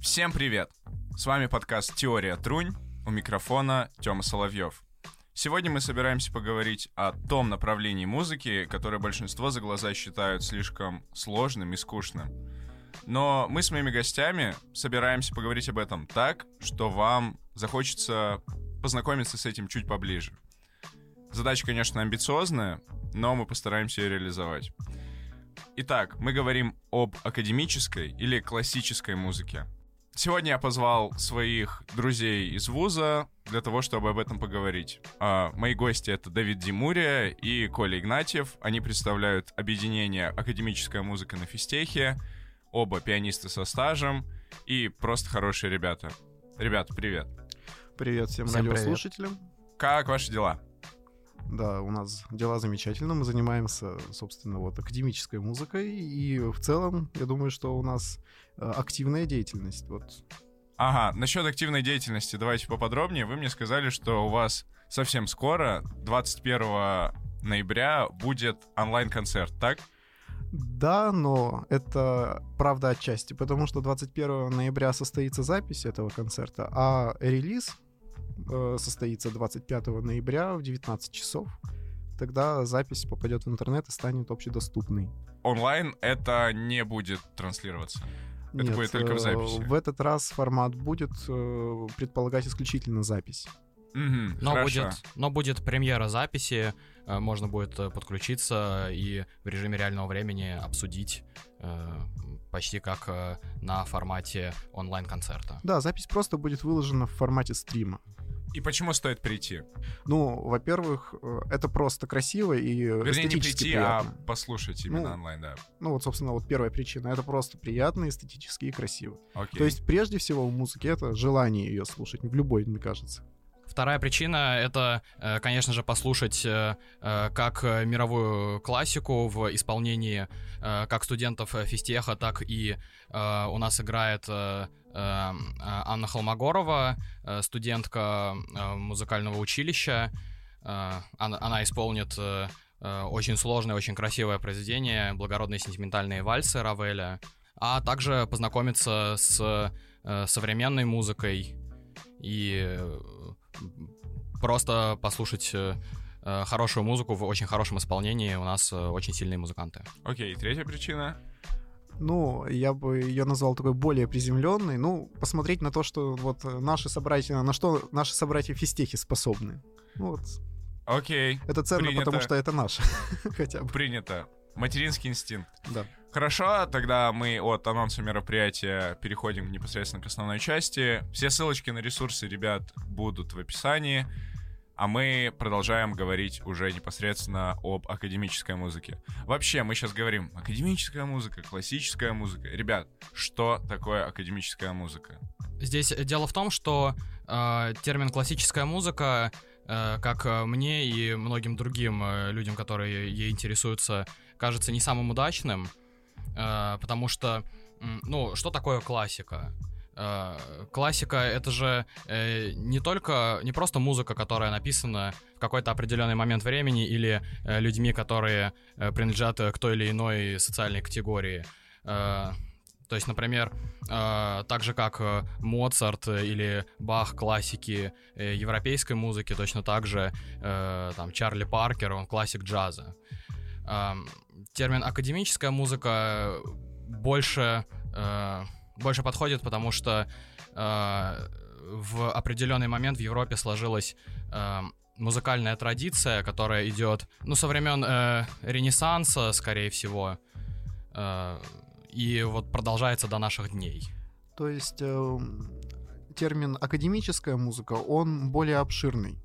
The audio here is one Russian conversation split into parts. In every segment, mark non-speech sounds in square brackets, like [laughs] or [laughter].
Всем привет! С вами подкаст «Теория Трунь», у микрофона Тёма Соловьев. Сегодня мы собираемся поговорить о том направлении музыки, которое большинство за глаза считают слишком сложным и скучным. Но мы с моими гостями собираемся поговорить об этом так, что вам захочется познакомиться с этим чуть поближе. Задача, конечно, амбициозная, но мы постараемся ее реализовать. Итак, мы говорим об академической или классической музыке. Сегодня я позвал своих друзей из вуза для того, чтобы об этом поговорить. А, мои гости — это Давид Димурия и Коля Игнатьев. Они представляют объединение «Академическая музыка на физтехе», оба пианисты со стажем и просто хорошие ребята. Ребята, привет. Привет всем, Всем радиослушателям. Как ваши дела? Да, у нас дела замечательно. Мы занимаемся, собственно, вот академической музыкой. И в целом, я думаю, что у нас э, активная деятельность. Вот. Ага, насчет активной деятельности давайте поподробнее. Вы мне сказали, что у вас совсем скоро, 21 ноября, будет онлайн-концерт, так? Да, но это правда отчасти, потому что 21 ноября состоится запись этого концерта, а релиз э, состоится 25 ноября в 19 часов. Тогда запись попадет в интернет и станет общедоступной. Онлайн это не будет транслироваться. Это Нет, будет только в э, записи. В этот раз формат будет э, предполагать исключительно запись. Мгм, Но хорошо. будет, но будет премьера записи, можно будет подключиться и в режиме реального времени обсудить э, почти как на формате онлайн-концерта. Да, запись просто будет выложена в формате стрима. И почему стоит прийти? Ну, во-первых, э, это просто красиво и Вернее, не прийти, приятно. а послушать именно Ну, онлайн, да. Ну, вот, собственно, вот первая причина. Это просто приятно, эстетически и красиво. Окей. То есть, прежде всего, в музыке это желание ее слушать. В любой, мне кажется. Вторая причина — это, э, конечно же, послушать э, э, как мировую классику в исполнении как студентов физтеха, так и у нас играет Анна Холмогорова, студентка музыкального училища. Она, исполнит очень сложное, очень красивое произведение «Благородные сентиментальные вальсы» Равеля, а также познакомиться с современной музыкой и просто послушать э, э, хорошую музыку в очень хорошем исполнении. У нас э, очень сильные музыканты. Окей, третья причина. Ну, я бы ее назвал такой более приземленной. Ну, посмотреть на то, что вот наши собратья, на что наши собратья физтехи способны. Ну, вот. Окей, Это ценно, Принято. потому что это наше. [laughs] Хотя бы. принято. Материнский инстинкт. Да. Хорошо, тогда мы от анонса мероприятия переходим непосредственно к основной части. Все ссылочки на ресурсы ребят будут в описании. А мы продолжаем говорить уже непосредственно об академической музыке. Вообще, мы сейчас говорим академическая музыка, классическая музыка. Ребят, что такое академическая музыка? Здесь дело в том, что э, термин классическая музыка, э, как мне и многим другим э, людям, которые ей интересуются, кажется не самым удачным, потому что, ну, что такое классика? Э, классика это же э, не только, не просто музыка, которая написана в какой-то определенный момент времени или э, людьми, которые э, принадлежат э, к той или иной социальной категории. Э, то есть, например, э, так же как э, Моцарт э, или Бах классики э, европейской музыки, точно так же э, там Чарли Паркер, он классик джаза. Эм, термин академическая музыка больше, э, больше подходит, потому что э, в определенный момент в Европе сложилась э, музыкальная традиция, которая идет, ну, со времен э, Ренессанса, скорее всего, э, и вот продолжается до наших дней. То есть э, термин академическая музыка, он более обширный.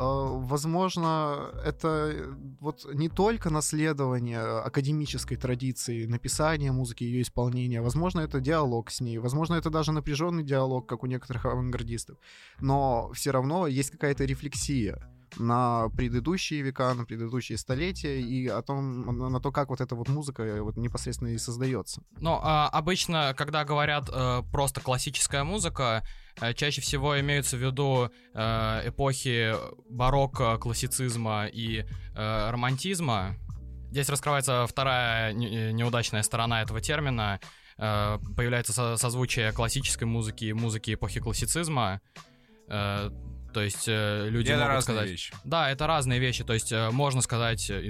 Э, Возможно, это э, вот не только наследование академической традиции написания музыки, ее исполнения. Возможно, это диалог с ней. Возможно, это даже напряженный диалог, как у некоторых авангардистов. Но все равно есть какая-то рефлексия на предыдущие века, на предыдущие столетия и о том, на, то, как вот эта вот музыка э, вот непосредственно и создается. Но а, обычно, когда говорят э, просто классическая музыка, э, чаще всего имеются в виду эпохи барокко, классицизма и романтизма. Здесь раскрывается вторая не- неудачная сторона этого термина. Появляется со- созвучие классической музыки и музыки эпохи классицизма. То есть э, люди Это могут сказать... вещи. Да, это разные вещи. То есть э, можно сказать, э,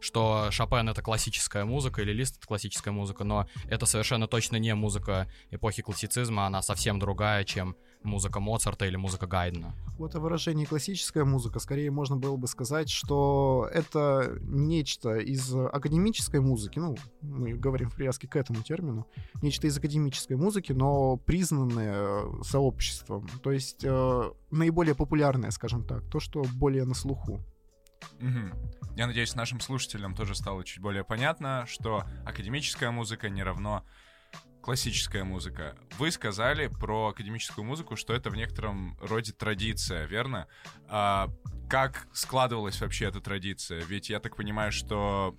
что Шопен это классическая музыка или Лист это классическая музыка, но это совершенно точно не музыка эпохи классицизма, она совсем другая, чем музыка Моцарта или музыка Гайдена. Вот о выражении классическая музыка, скорее можно было бы сказать, что это нечто из академической музыки, ну, мы говорим в привязке к этому термину, нечто из академической музыки, но признанное э, сообществом, то есть э, наиболее популярное, скажем так, то, что более на слуху. Мгм. Я надеюсь, нашим слушателям тоже стало чуть более понятно, что академическая музыка не равно классическая музыка. Вы сказали про академическую музыку, что это в некотором роде традиция, верно? А как складывалась вообще эта традиция? Ведь я так понимаю, что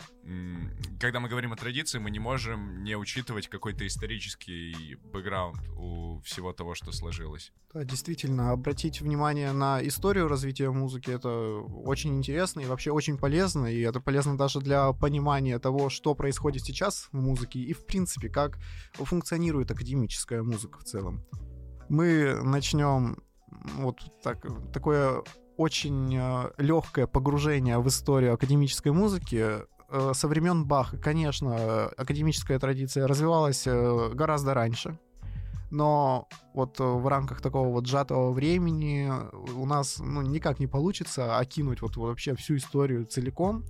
когда мы говорим о традиции, мы не можем не учитывать какой-то исторический бэкграунд у всего того, что сложилось. Да, действительно, обратить внимание на историю развития музыки это очень интересно и вообще очень полезно, и это полезно даже для понимания того, что происходит сейчас в музыке и, в принципе, как функционирует академическая музыка в целом. Мы начнем вот так, такое очень легкое погружение в историю академической музыки э, со времен Баха. Конечно, академическая традиция развивалась э, гораздо раньше, но вот э, в рамках такого вот сжатого времени у нас ну, никак не получится окинуть вот вообще всю историю целиком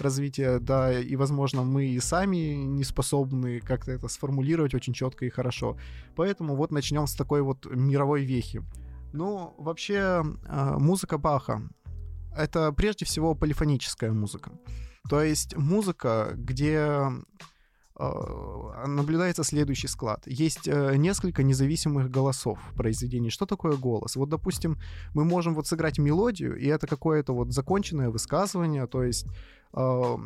развития, да, и, возможно, мы и сами не способны как-то это сформулировать очень четко и хорошо. Поэтому вот начнем с такой вот мировой вехи. Ну, вообще, э, музыка Баха — это прежде всего полифоническая музыка. То есть музыка, где наблюдается следующий склад. Есть э, несколько независимых голосов в. Что такое голос? Вот, допустим, мы можем вот сыграть мелодию, и это какое-то вот законченное высказывание, то есть э,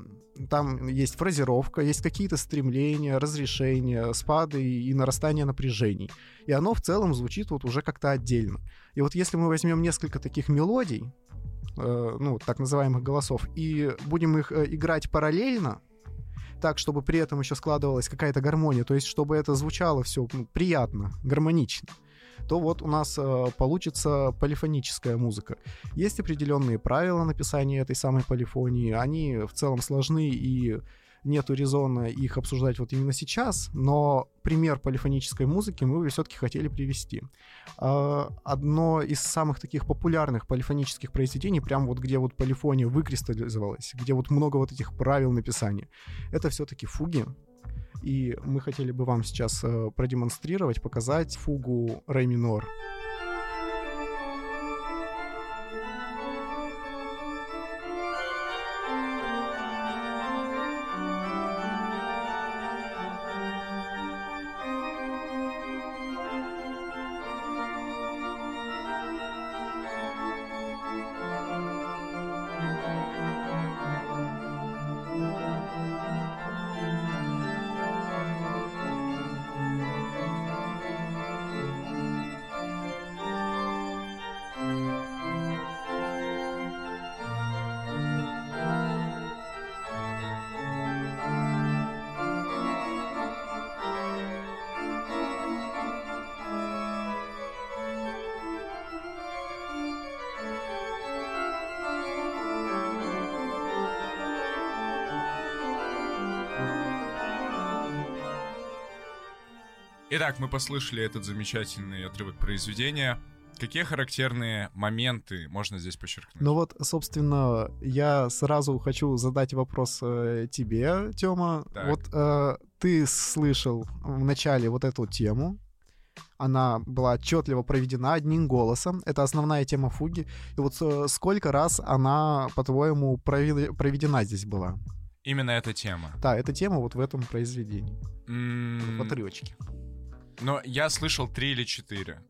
там есть фразировка, есть какие-то стремления, разрешения, спады и, нарастание напряжений. И оно в целом звучит вот уже как-то отдельно. И вот если мы возьмем несколько таких мелодий, э, ну, так называемых голосов, и будем их э, играть параллельно, так, чтобы при этом еще складывалась какая-то гармония, то есть чтобы это звучало все ну, приятно, гармонично, то вот у нас э, получится полифоническая музыка. Есть определенные правила написания этой самой полифонии, они в целом сложны и нету резона их обсуждать вот именно сейчас, но пример полифонической музыки мы все-таки хотели привести. А, Одно из самых таких популярных полифонических произведений, прям вот где вот полифония выкристаллизовалась, где вот много вот этих правил написания, это все-таки фуги. И мы хотели бы вам сейчас э, продемонстрировать, показать фугу ре минор. Итак, мы послушали этот замечательный отрывок произведения. Какие характерные моменты можно здесь подчеркнуть? Ну вот, собственно, я сразу хочу задать вопрос э, тебе, Тёма. Так. Вот э, ты слышал в начале вот эту тему. Она была отчетливо проведена одним голосом. Это основная тема фуги. И вот э, сколько раз она, по-твоему, провед- проведена здесь была? Именно эта тема. Да, эта тема вот в этом произведении. М, В отрывочке. Но я слышал три или четыре.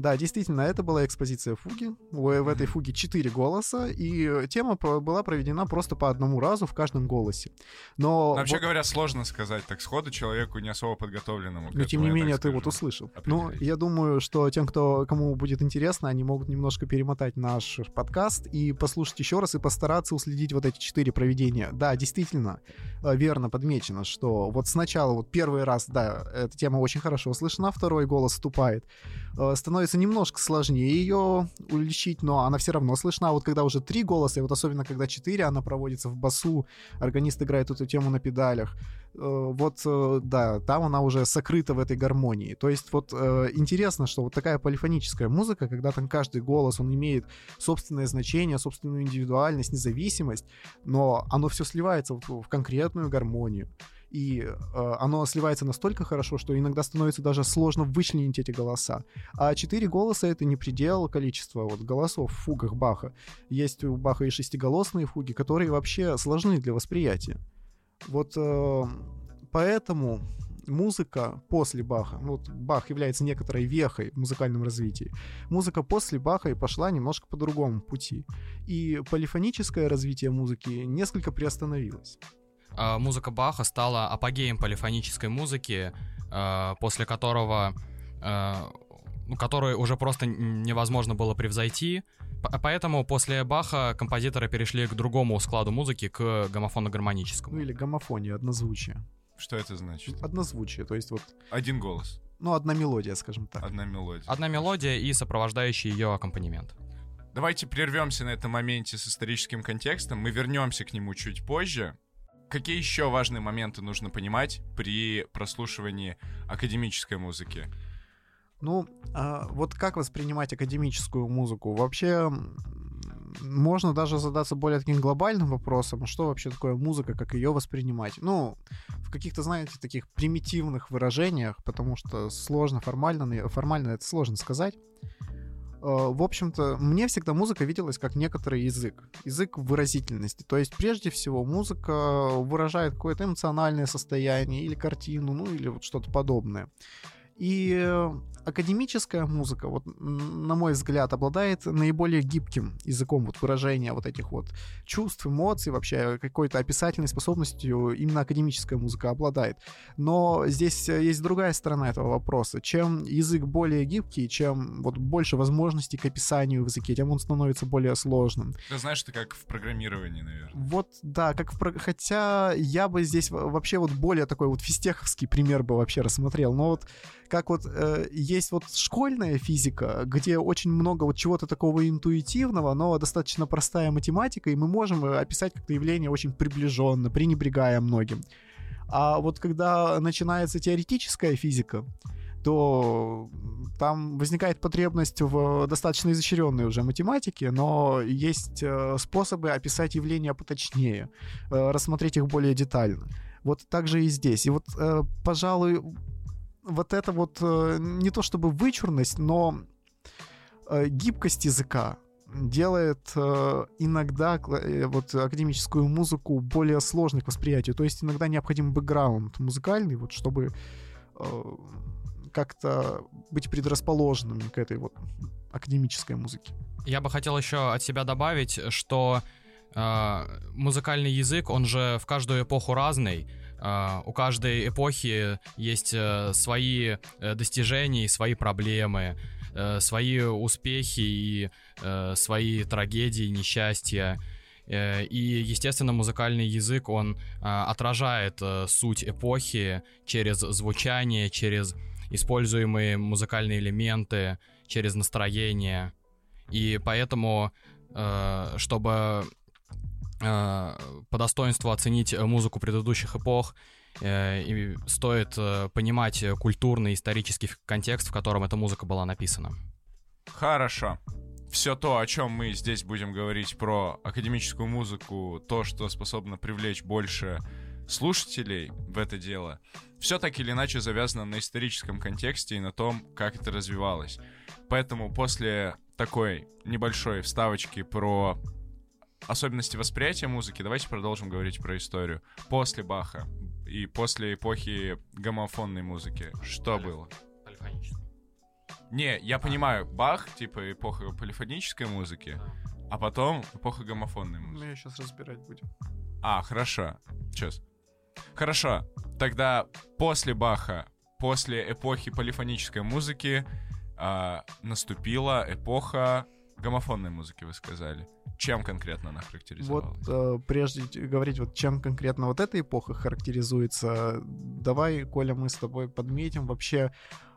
Да, действительно, это была экспозиция фуги. В, этой фуге четыре голоса, и тема по- была проведена просто по одному разу в каждом голосе. Но Вообще вот- говоря, сложно сказать так сходу человеку не особо подготовленному. Но тем не менее, ты вот скажу. услышал. Ну, я думаю, что тем, кто, кому будет интересно, они могут немножко перемотать наш подкаст и послушать еще раз и постараться уследить вот эти четыре проведения. Да, действительно, э, верно подмечено, что вот сначала, вот первый раз, да, эта тема очень хорошо слышна, второй голос вступает. Э, Становится немножко сложнее ее уличить, но она все равно слышна. А вот когда уже три голоса, и вот особенно когда четыре, она проводится в басу, органист играет эту тему на педалях, э, вот, э, да, там она уже сокрыта в этой гармонии. То есть вот э, интересно, что вот такая полифоническая музыка, когда там каждый голос, он имеет собственное значение, собственную индивидуальность, независимость, но оно все сливается в конкретную гармонию. И э, оно сливается настолько хорошо, что иногда становится даже сложно вычленить эти голоса. А четыре голоса — это не предел количества вот, голосов в фугах Баха. Есть у Баха и шестиголосные фуги, которые вообще сложны для восприятия. Вот э, поэтому музыка после Баха, вот Бах является некоторой вехой в музыкальном развитии, музыка после Баха и пошла немножко по другому пути. И полифоническое развитие музыки несколько приостановилось. А, музыка Баха стала апогеем полифонической музыки, а, после которого, а, ну, который уже просто невозможно было превзойти. Поэтому после Баха композиторы перешли к другому складу музыки, к Ну гомофонно-гармоническому. или гомофония, однозвучие. Что это значит? Однозвучие, то есть вот, Один голос, ну, одна мелодия, скажем так. одна мелодия. Одна мелодия и сопровождающий ее аккомпанемент. Давайте прервемся на этом моменте с историческим контекстом. Мы вернемся к нему чуть позже. Какие еще важные моменты нужно понимать при прослушивании академической музыки? Ну, а вот как воспринимать академическую музыку? Вообще, можно даже задаться более таким глобальным вопросом, что вообще такое музыка, как ее воспринимать. Ну, в каких-то, знаете, таких примитивных выражениях, потому что сложно формально, формально это сложно сказать. Э, В общем-то, мне всегда музыка виделась как некоторый язык, язык выразительности. То есть, прежде всего, музыка выражает какое-то эмоциональное состояние или картину, ну или вот что-то подобное. И э, академическая музыка, вот на мой взгляд, обладает наиболее гибким языком вот выражения вот этих вот чувств, эмоций, вообще какой-то описательной способностью именно академическая музыка обладает. Но здесь э, есть другая сторона этого вопроса. Чем язык более гибкий, чем вот больше возможностей к описанию в языке, тем он становится более сложным. Ты знаешь, это как в программировании, наверное. Вот, да, как в про- хотя я бы здесь во- вообще вот более такой вот физтеховский пример бы вообще рассмотрел, но вот как вот э, есть вот школьная физика, где очень много вот чего-то такого интуитивного, но достаточно простая математика, и мы можем э, описать как-то явление очень приближенно, пренебрегая многим. А вот когда начинается теоретическая физика, то там возникает потребность в достаточно изощренной уже математике, но есть э, способы описать явления поточнее, э, рассмотреть их более детально. Вот так же и здесь. И вот, пожалуй, вот это вот э, не то чтобы вычурность, но э, гибкость языка делает э, иногда вот академическую музыку более сложной к восприятию. То есть иногда необходим бэкграунд музыкальный, вот чтобы как-то быть предрасположенными к этой вот академической музыке. Я бы хотел еще от себя добавить, что музыкальный язык, он же в каждую эпоху разный. Э, у каждой эпохи есть э, свои э, достижения и свои проблемы, э, свои успехи и свои трагедии, несчастья. И, естественно, музыкальный язык, он э, отражает суть эпохи через звучание, через используемые музыкальные элементы, через настроение. И поэтому, чтобы по достоинству оценить э, музыку предыдущих эпох, э, и стоит э, понимать э, культурный, исторический контекст, в котором эта музыка была написана. Хорошо. Все то, о чем мы здесь будем говорить про академическую музыку, то, что способно привлечь больше слушателей в это дело, все так или иначе завязано на историческом контексте и на том, как это развивалось. Поэтому после такой небольшой вставочки про особенности восприятия музыки, давайте продолжим говорить про историю. После Баха и после эпохи гомофонной музыки. Что было? Не, я понимаю, Бах, типа эпоха полифонической музыки, а потом эпоха гомофонной Мы музыки. ее сейчас разбирать будем. А, хорошо. Сейчас. Хорошо. Тогда после Баха, после эпохи полифонической музыки, а, наступила эпоха гомофонной музыки, вы сказали. Чем конкретно она Вот характеризовалась? э, прежде говорить, вот чем конкретно вот эта эпоха характеризуется, давай, Коля, мы с тобой подметим вообще,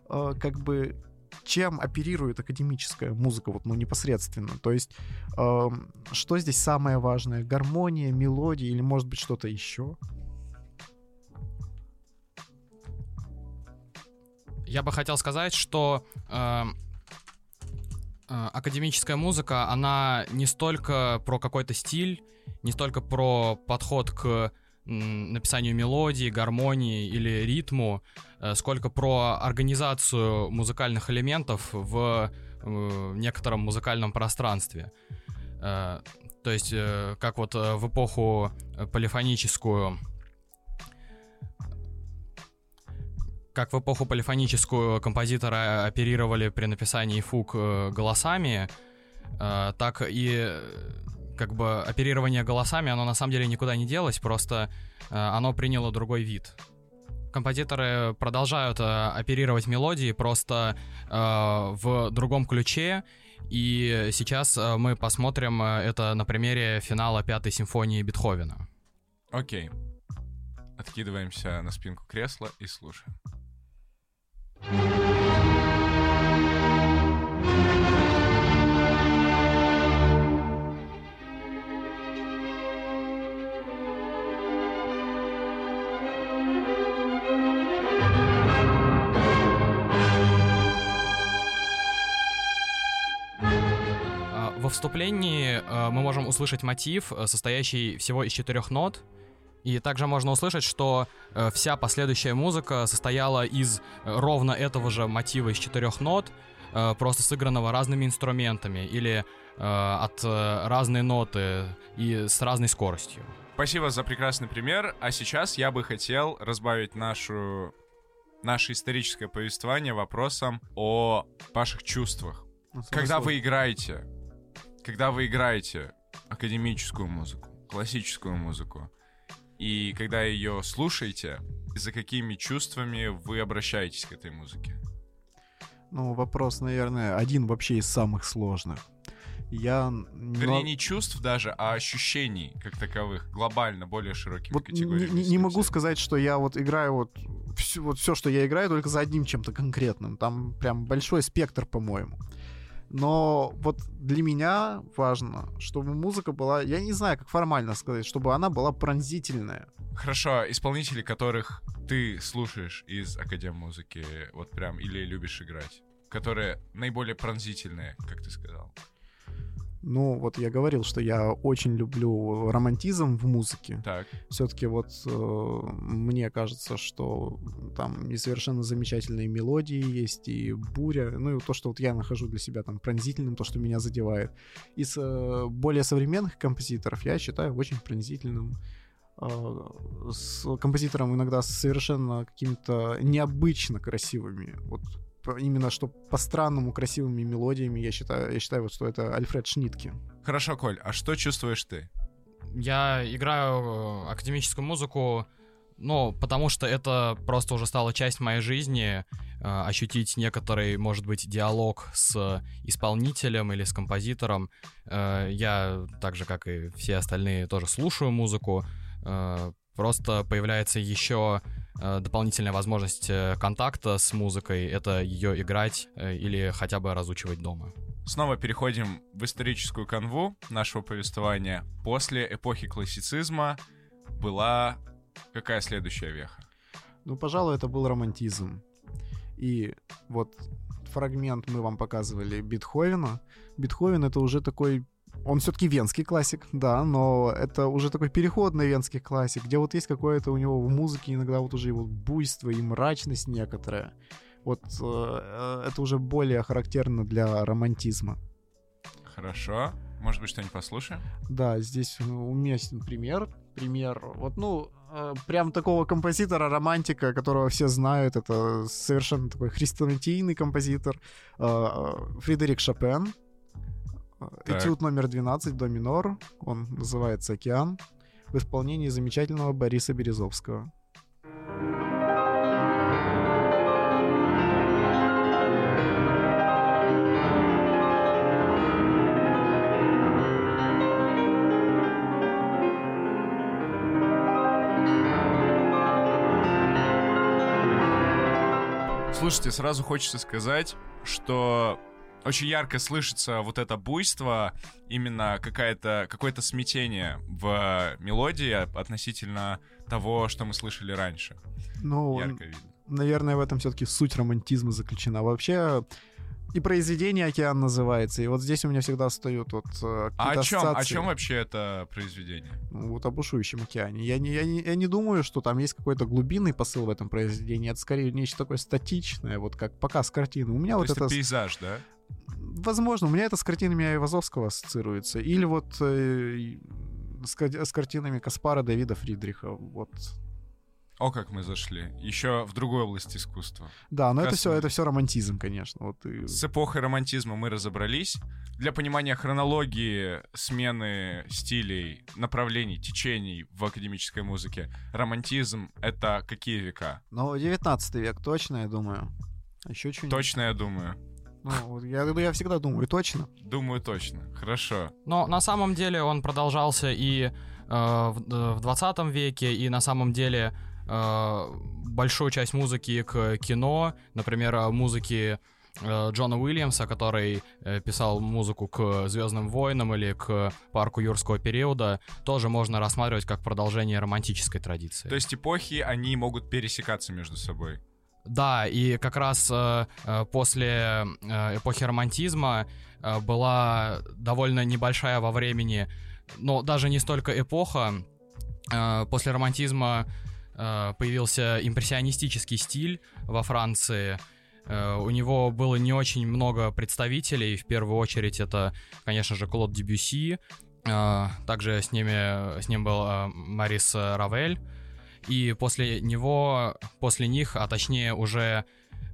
э, как бы чем оперирует академическая музыка, вот, ну, непосредственно. То есть, эм, что здесь самое важное? Гармония, мелодия или, может быть, что-то еще? Я бы хотел сказать, что э, э, академическая музыка, она не столько про какой-то стиль, не столько про подход к написанию мелодии, гармонии или ритму, э, сколько про организацию музыкальных элементов в э, некотором музыкальном пространстве. Э, то есть, э, как вот э, в эпоху э, полифоническую как в эпоху полифоническую композиторы оперировали при написании фуг э, голосами, э, так и как бы оперирование голосами, оно на самом деле никуда не делось, просто э, оно приняло другой вид. Композиторы продолжают оперировать мелодии просто в другом ключе, и сейчас мы посмотрим это на примере финала пятой симфонии Бетховена. Окей. Откидываемся на спинку кресла и слушаем. А, Во вступлении э, мы можем услышать мотив, э, состоящий всего из четырех нот. И также можно услышать, что э, вся последующая музыка состояла из э, ровно этого же мотива из четырех нот, э, просто сыгранного разными инструментами или э, от э, разной ноты и с разной скоростью. Спасибо за прекрасный пример. А сейчас я бы хотел разбавить нашу, наше историческое повествование вопросом о ваших чувствах. Ну, Когда вы играете, когда вы играете академическую музыку, классическую музыку, и когда ее слушаете, за какими чувствами вы обращаетесь к этой музыке? Ну, вопрос, наверное, один вообще из самых сложных. Я... не Вернее, не чувств даже, а ощущений как таковых, глобально, более широкими Вот категориями. не- не могу сказать, что я вот играю вот все, вот все, что я играю, только за одним чем-то конкретным. Там прям большой спектр, по-моему. Но вот для меня важно, чтобы музыка была, я не знаю, как формально сказать, чтобы она была пронзительная. Хорошо, исполнители, которых ты слушаешь из Академмузыки, вот прям, или любишь играть, которые наиболее пронзительные, как ты сказал. Ну, вот я говорил, что я очень люблю романтизм в музыке. Так, Все-таки вот э, мне кажется, что там и совершенно замечательные мелодии есть, и буря, ну и то, что вот я нахожу для себя там пронзительным, то, что меня задевает. Из э, более современных композиторов я считаю очень пронзительным э, с композитором иногда с совершенно какими-то необычно красивыми. Вот именно что по-странному красивыми мелодиями я считаю, я считаю, вот, что это Альфред Шнитке. хорошо, Коль, а что чувствуешь ты? Я играю э, академическую музыку, ну, потому что это просто уже стало часть моей жизни, э, ощутить некоторый, может быть, диалог с исполнителем или с композитором. Э, я, так же, как и все остальные, тоже слушаю музыку. Э, просто появляется еще э, дополнительная возможность э, контакта с музыкой, это ее играть э, или хотя бы разучивать дома. Снова переходим в историческую канву нашего повествования. После эпохи классицизма была какая следующая веха? Ну, пожалуй, это был романтизм. И вот фрагмент мы вам показывали Бетховена. Бетховен это уже такой... Он все-таки венский классик, да, но это уже такой переходный венский классик, где вот есть какое-то у него в музыке иногда вот уже вот буйство и мрачность некоторая. Вот э, это уже более характерно для романтизма. Хорошо. Может быть, что-нибудь послушаем? Да, здесь уместен пример. пример. Вот, ну, э, прям такого композитора, романтика, которого все знают, это совершенно такой хрестоматийный композитор э, э, Фредерик Шопен. Так. Этюд номер 12 до минор, он называется «Океан», в исполнении замечательного Бориса Березовского. Слушайте, сразу хочется сказать, что очень ярко слышится вот это буйство, именно какая-то, какое-то смятение в мелодии относительно того, что мы слышали раньше. Ну, Ярко видно. наверное, в этом все-таки суть романтизма заключена. Вообще, и произведение «Океан» называется, и вот здесь у меня всегда встают вот э, А о чем, о чем вообще это произведение? Ну, вот о бушующем океане. Я не, я, не, я не думаю, что там есть какой-то глубинный посыл в этом произведении. Это скорее нечто такое статичное, вот как показ картины. У меня То вот это пейзаж, да? Возможно, у меня это с картинами Айвазовского ассоциируется. Или вот э, с, ка- с картинами Каспара Давида Фридриха. Вот. О, как мы зашли. Еще в другой области искусства. Да, но это все, это все романтизм, конечно. Вот и... С эпохой романтизма мы разобрались. Для понимания хронологии смены стилей, направлений, течений в академической музыке, романтизм — это какие века? Но 19 век, точно, я думаю. А Еще что-нибудь? Точно, я думаю. Ну, вот я, я всегда думаю, точно. Думаю, точно. Хорошо. Но на самом деле он продолжался и э, в, э, в 20 веке, и на самом деле э, большую часть музыки к кино, например, музыки э, Джона Уильямса, который э, писал музыку к Звездным войнам или к парку юрского периода, тоже можно рассматривать как продолжение романтической традиции. То есть эпохи, они могут пересекаться между собой. Да, и как раз э, э, после э, эпохи романтизма э, была довольно небольшая во времени, но даже не столько эпоха. Э, после романтизма э, появился импрессионистический стиль во Франции. Э, у него было не очень много представителей. В первую очередь это, конечно же, Клод Дебюси. Э, также с, ними, с ним был э, Марис Равель. И после него, после них, а точнее уже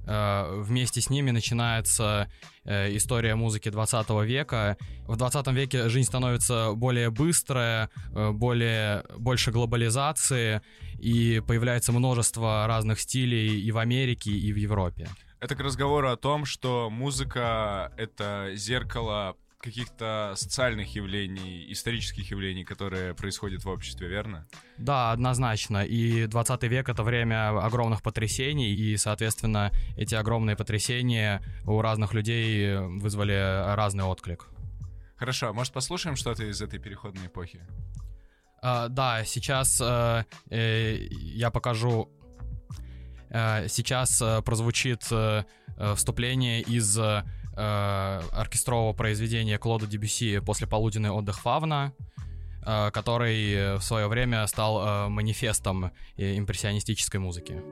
э, вместе с ними начинается э, история музыки 20 века. В 20 веке жизнь становится более быстрая, э, более, больше глобализации, и появляется множество разных стилей и в Америке, и в Европе. Это к разговору о том, что музыка — это зеркало каких-то социальных явлений, исторических явлений, которые происходят в обществе, верно? Да, однозначно. И 20 век — это время огромных потрясений, и, соответственно, эти огромные потрясения у разных людей вызвали разный отклик. Хорошо, а может послушаем что-то из этой переходной эпохи? А, да, сейчас э, э, я покажу. Э, сейчас э, прозвучит вступление из э, оркестрового произведения Клода Дебюси «После полуденный отдых Фавна», э, который в свое время стал э, манифестом э, импрессионистической музыки.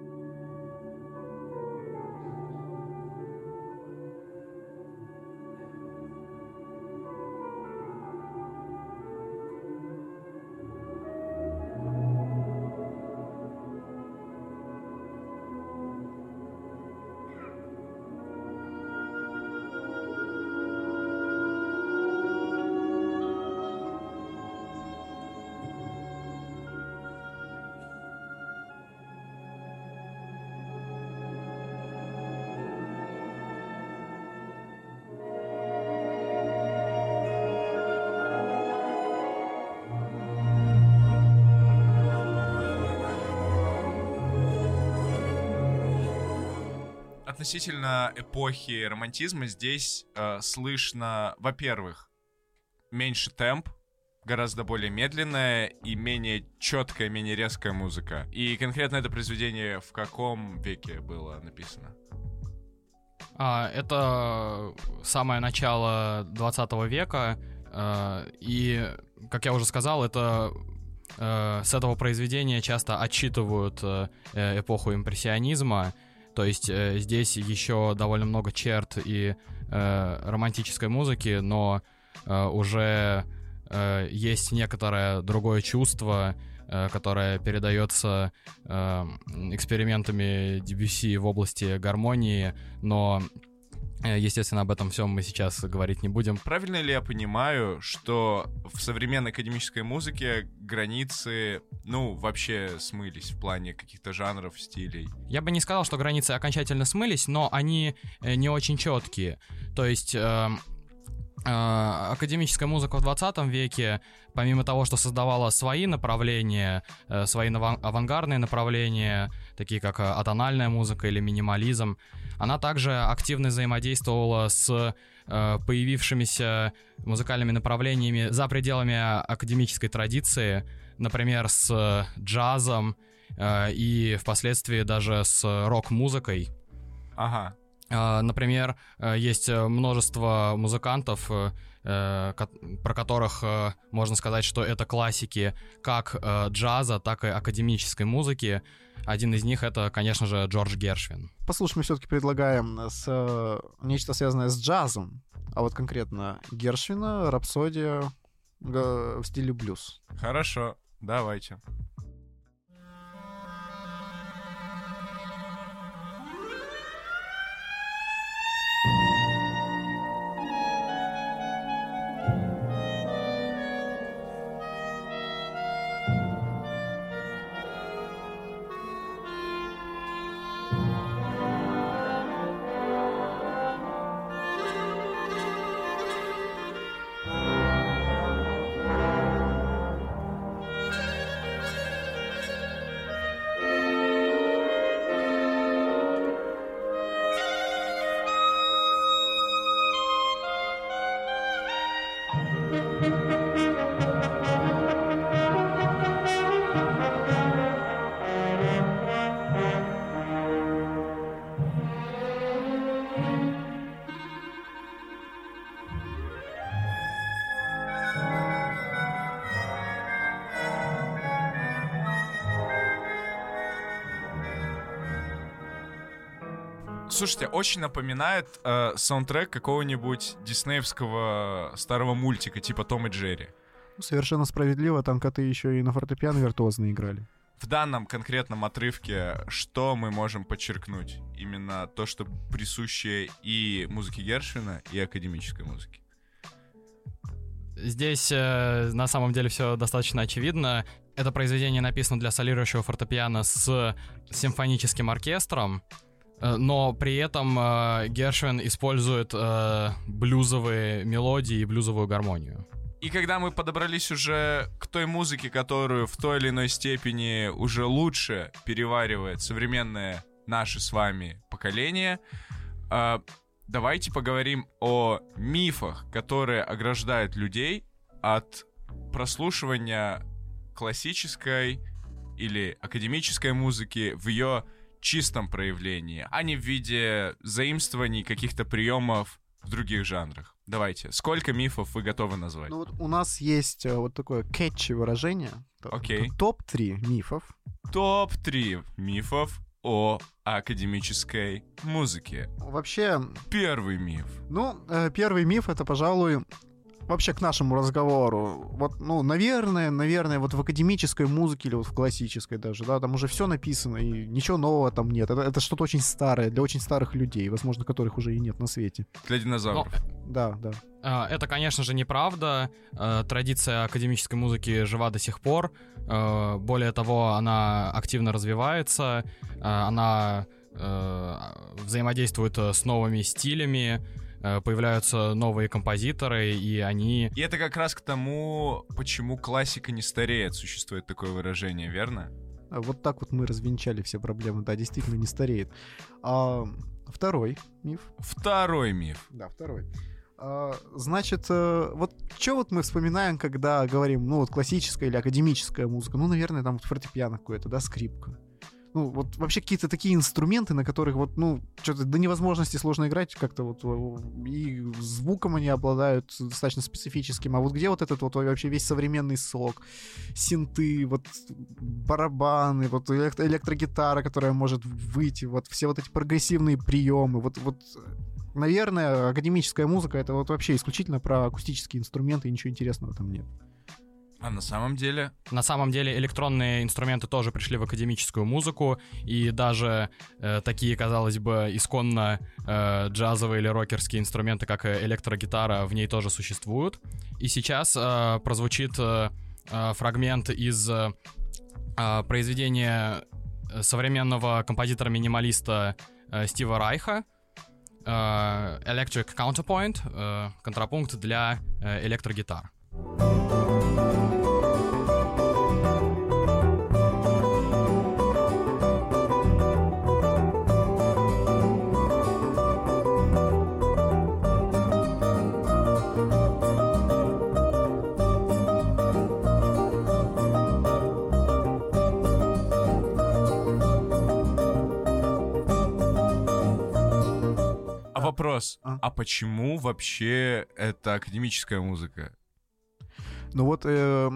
Относительно эпохи романтизма здесь э, слышно, во-первых, меньше темп, гораздо более медленная и менее четкая, менее резкая музыка. И конкретно это произведение в каком веке было написано? А, это самое начало 20 века, э, и, как я уже сказал, это э, с этого произведения часто отчитывают э, эпоху импрессионизма, то есть э, здесь еще довольно много черт и э, романтической музыки, но э, уже э, есть некоторое другое чувство, э, которая передается э, экспериментами DBC в области гармонии, но естественно, об этом всем мы сейчас говорить не будем. Правильно ли я понимаю, что в современной академической музыке границы, ну, вообще смылись в плане каких-то жанров, стилей? Я бы не сказал, что границы окончательно смылись, но они э, не очень четкие. То есть... Э, академическая музыка в 20 веке, помимо того, что создавала свои направления, свои авангардные направления, такие как атональная музыка или минимализм, она также активно взаимодействовала с э, появившимися музыкальными направлениями за пределами академической традиции, например, с джазом э, и впоследствии даже с рок-музыкой. Ага. Э, например, есть множество музыкантов, про которых можно сказать, что это классики как джаза, так и академической музыки. Один из них это, конечно же, Джордж Гершвин. Послушай, мы все-таки предлагаем с, э, нечто связанное с джазом, а вот конкретно Гершвина, рапсодия в стиле блюз. Хорошо, давайте. Слушайте, очень напоминает э, саундтрек какого-нибудь диснеевского старого мультика, типа Том и Джерри. Ну, совершенно справедливо, там коты еще и на фортепиано виртуозно играли. В данном конкретном отрывке что мы можем подчеркнуть? Именно то, что присуще и музыке Гершвина, и академической музыке. Здесь э, на самом деле все достаточно очевидно. Это произведение написано для солирующего фортепиано с симфоническим оркестром. Э, но при этом э, Гершвин использует э, блюзовые мелодии и блюзовую гармонию. И когда мы подобрались уже к той музыке, которую в той или иной степени уже лучше переваривает современное наше с вами поколение, э, давайте поговорим о мифах, которые ограждают людей от прослушивания классической или академической музыки в ее чистом проявлении, а не в виде заимствований каких-то приемов в других жанрах. Давайте, сколько мифов вы готовы назвать? Ну вот у нас есть э, вот такое кетчи выражение. Окей. Топ-3 мифов. Топ-3 мифов о академической музыке. Вообще... Первый миф. Ну, э, первый миф — это, пожалуй, вообще к нашему разговору. Вот, ну, наверное, наверное, вот в академической музыке или вот в классической даже, да, там уже все написано, и ничего нового там нет. Это, это что-то очень старое, для очень старых людей, возможно, которых уже и нет на свете. Для динозавров. Но... Да, да. А, это, конечно же, неправда. Э, традиция академической музыки жива до сих пор. Э, более того, она активно развивается, э, она взаимодействует с новыми стилями, Э, появляются новые композиторы, и они... И это как раз к тому, почему классика не стареет, существует такое выражение, верно? А вот так вот мы развенчали все проблемы. Да, действительно не стареет. А, второй миф. Второй миф. Да, второй. А, значит, э, вот что вот мы вспоминаем, когда говорим, ну вот классическая или академическая музыка? Ну, наверное, там вот фортепиано какое-то, да, скрипка ну, вот вообще какие-то такие инструменты, на которых вот, ну, что-то до невозможности сложно играть как-то вот, и звуком они обладают достаточно специфическим, а вот где вот этот вот вообще весь современный сок, синты, вот барабаны, вот электро электрогитара, которая может выйти, вот все вот эти прогрессивные приемы, вот, вот наверное, академическая музыка это вот вообще исключительно про акустические инструменты, и ничего интересного там нет. А на самом деле? На самом деле электронные инструменты тоже пришли в академическую музыку, и даже э, такие, казалось бы, исконно э, джазовые или рокерские инструменты, как электрогитара, в ней тоже существуют. И сейчас э, прозвучит э, э фрагмент из э, э произведения современного композитора-минималиста э, Стива Райха, э, Electric Counterpoint, э, контрапункт для э, электрогитар. Вопрос. А? а почему вообще это академическая музыка? Ну вот э,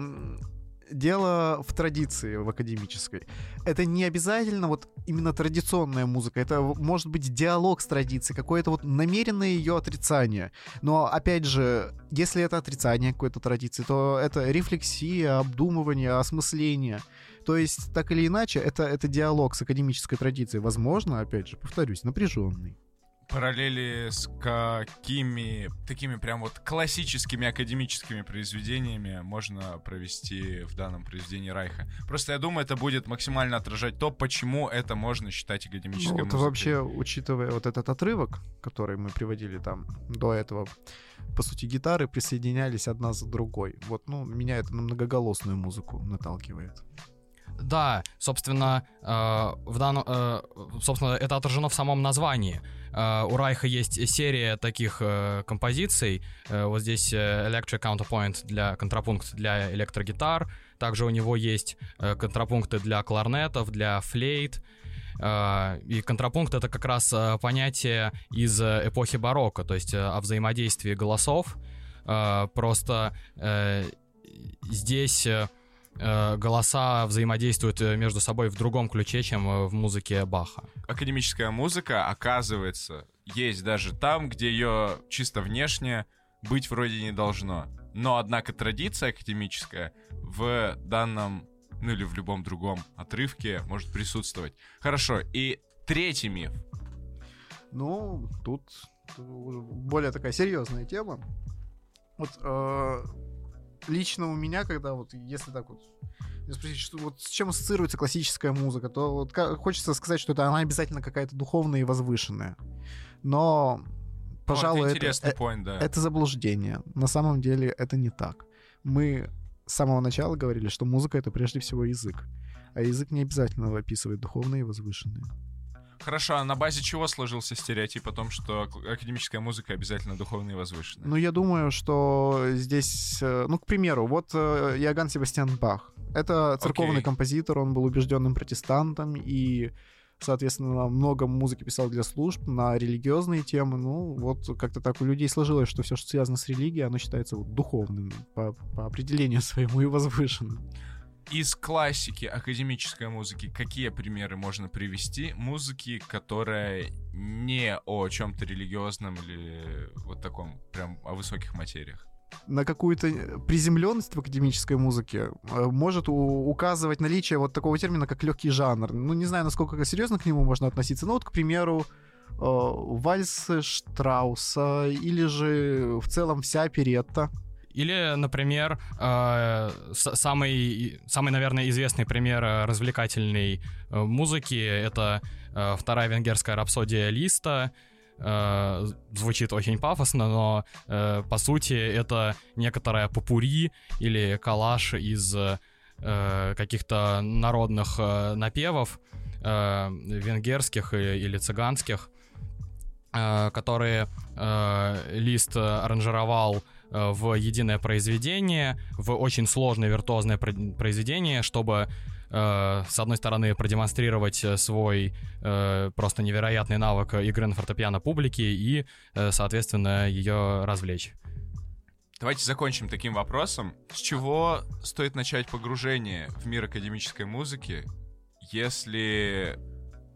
дело в традиции в академической. Это не обязательно вот именно традиционная музыка. Это может быть диалог с традицией, какое-то вот намеренное ее отрицание. Но опять же, если это отрицание какой-то традиции, то это рефлексия, обдумывание, осмысление. То есть, так или иначе, это, это диалог с академической традицией. Возможно, опять же, повторюсь, напряженный параллели с какими такими прям вот классическими академическими произведениями можно провести в данном произведении Райха. Просто я думаю, это будет максимально отражать то, почему это можно считать академической ну, музыкой. вообще, учитывая вот этот отрывок, который мы приводили там до этого, по сути, гитары присоединялись одна за другой. Вот, ну, меня это на многоголосную музыку наталкивает. Да, собственно, э, в данном, э, собственно, это отражено в самом названии. Э, у Райха есть серия таких э, композиций. Э, вот здесь Electric Counterpoint для контрапункт для электрогитар. Также у него есть контрапункты для кларнетов, для флейт. И контрапункт это как раз понятие из эпохи барокко, то есть о взаимодействии голосов. Просто здесь голоса взаимодействуют э, между собой в другом ключе, чем э, в музыке Баха. Академическая музыка, оказывается, есть даже там, где ее чисто внешне быть вроде не должно. Но, однако, традиция академическая в данном, ну или в любом другом отрывке может присутствовать. Хорошо, и третий миф. Ну, тут более такая серьезная тема. Вот э, лично у меня, когда вот, если так вот спросить, что, вот с чем ассоциируется классическая музыка, то вот хочется сказать, что это она обязательно какая-то духовная и возвышенная. Но, пожалуй, это, это, point, да. это заблуждение. На самом деле это не так. Мы с самого начала говорили, что музыка — это прежде всего язык. А язык не обязательно описывает духовные и возвышенные. Хорошо, а на базе чего сложился стереотип о том, что академическая музыка обязательно духовная и возвышенная? Ну, я думаю, что здесь... Э, ну, к примеру, вот э, Иоганн Себастьян Бах. Это церковный okay. композитор, он был убежденным протестантом и соответственно, много музыки писал для служб на религиозные темы. Ну, вот как-то так у людей сложилось, что все, что связано с религией, оно считается вот духовным по, по определению [laughs] своему и возвышенным. Из классики академической музыки какие примеры можно привести? Музыки, которая не о чем-то религиозном или вот таком, прям о высоких материях на какую-то приземленность в академической музыке э, может указывать наличие вот такого термина, как легкий жанр. Ну, не знаю, насколько серьезно к нему можно относиться. Ну, вот, к примеру, э, вальс Штрауса или же в целом вся оперетта. Или, например, э, самый, самый, наверное, известный пример э, развлекательной э, музыки — это вторая венгерская рапсодия Листа. Звучит очень пафосно, но по сути это некоторая попури или коллаж из каких-то народных напевов венгерских или цыганских, которые Лист аранжировал Э, в единое произведение, в очень сложное виртуозное произведение, чтобы э, с одной стороны продемонстрировать э, свой просто невероятный навык игры на фортепиано публике и, соответственно, ее развлечь. Давайте закончим таким вопросом. С чего стоит начать погружение в мир академической музыки, если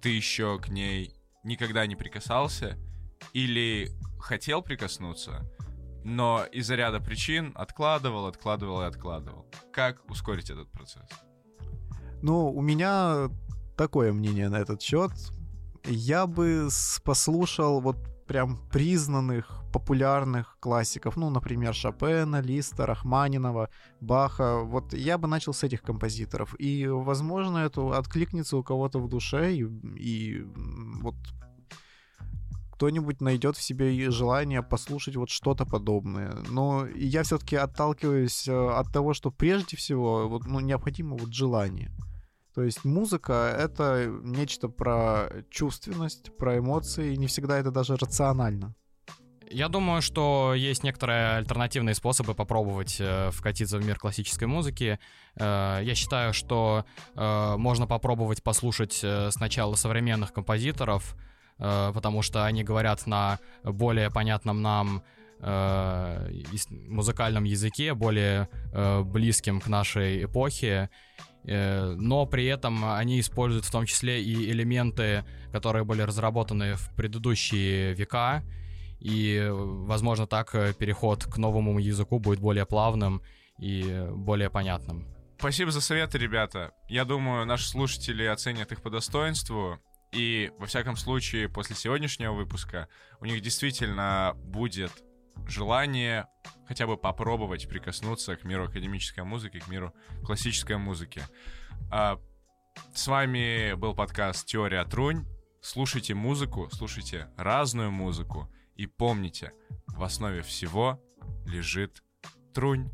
ты еще к ней никогда не прикасался или хотел прикоснуться, но из-за ряда причин откладывал, откладывал и откладывал. Как ускорить этот процесс? Ну, у меня такое мнение на этот счет. Я бы послушал вот прям признанных, популярных классиков, ну, например, Шопена, Листа, Рахманинова, Баха. Вот я бы начал с этих композиторов. И, возможно, это откликнется у кого-то в душе, и, и вот кто-нибудь найдет в себе желание послушать вот что-то подобное. Но я все-таки отталкиваюсь э, от того, что прежде всего вот, ну, необходимо вот желание. То есть музыка — это нечто про чувственность, про эмоции, и не всегда это даже рационально. Я думаю, что есть некоторые альтернативные способы попробовать э, вкатиться в мир классической музыки. Э, я считаю, что э, можно попробовать послушать э, сначала современных композиторов, потому что они говорят на более понятном нам э, музыкальном языке, более э, близким к нашей эпохе. Э, но при этом они используют в том числе и элементы, которые были разработаны в предыдущие века, и, возможно, так э, переход к новому языку будет более плавным и более понятным. Спасибо за советы, ребята. Я думаю, наши слушатели оценят их по достоинству. И, во всяком случае, после сегодняшнего выпуска у них действительно будет желание хотя бы попробовать прикоснуться к миру академической музыки, к миру классической музыки. А, с вами был подкаст «Теория Трунь». Слушайте музыку, слушайте разную музыку и помните, в основе всего лежит Трунь.